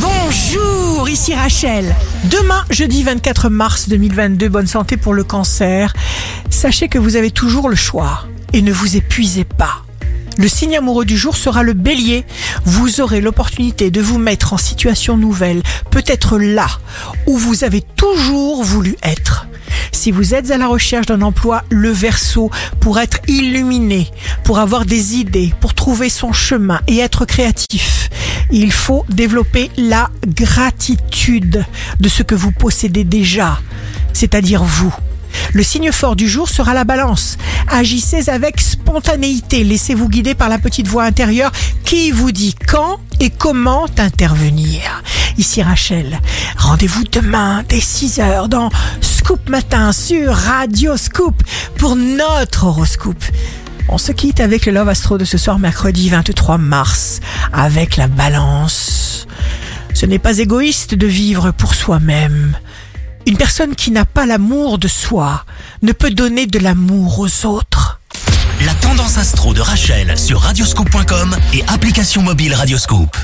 Bonjour, ici Rachel. Demain, jeudi 24 mars 2022, bonne santé pour le cancer. Sachez que vous avez toujours le choix et ne vous épuisez pas. Le signe amoureux du jour sera le bélier. Vous aurez l'opportunité de vous mettre en situation nouvelle, peut-être là où vous avez toujours voulu être. Si vous êtes à la recherche d'un emploi, le verso, pour être illuminé, pour avoir des idées, pour trouver son chemin et être créatif, il faut développer la gratitude de ce que vous possédez déjà, c'est-à-dire vous. Le signe fort du jour sera la balance. Agissez avec spontanéité, laissez-vous guider par la petite voix intérieure qui vous dit quand et comment intervenir. Ici Rachel, rendez-vous demain dès 6h dans Scoop Matin sur Radio Scoop pour notre horoscope. On se quitte avec le Love Astro de ce soir mercredi 23 mars avec la balance. Ce n'est pas égoïste de vivre pour soi-même. Une personne qui n'a pas l'amour de soi ne peut donner de l'amour aux autres. La tendance astro de Rachel sur radioscope.com et application mobile Radioscope.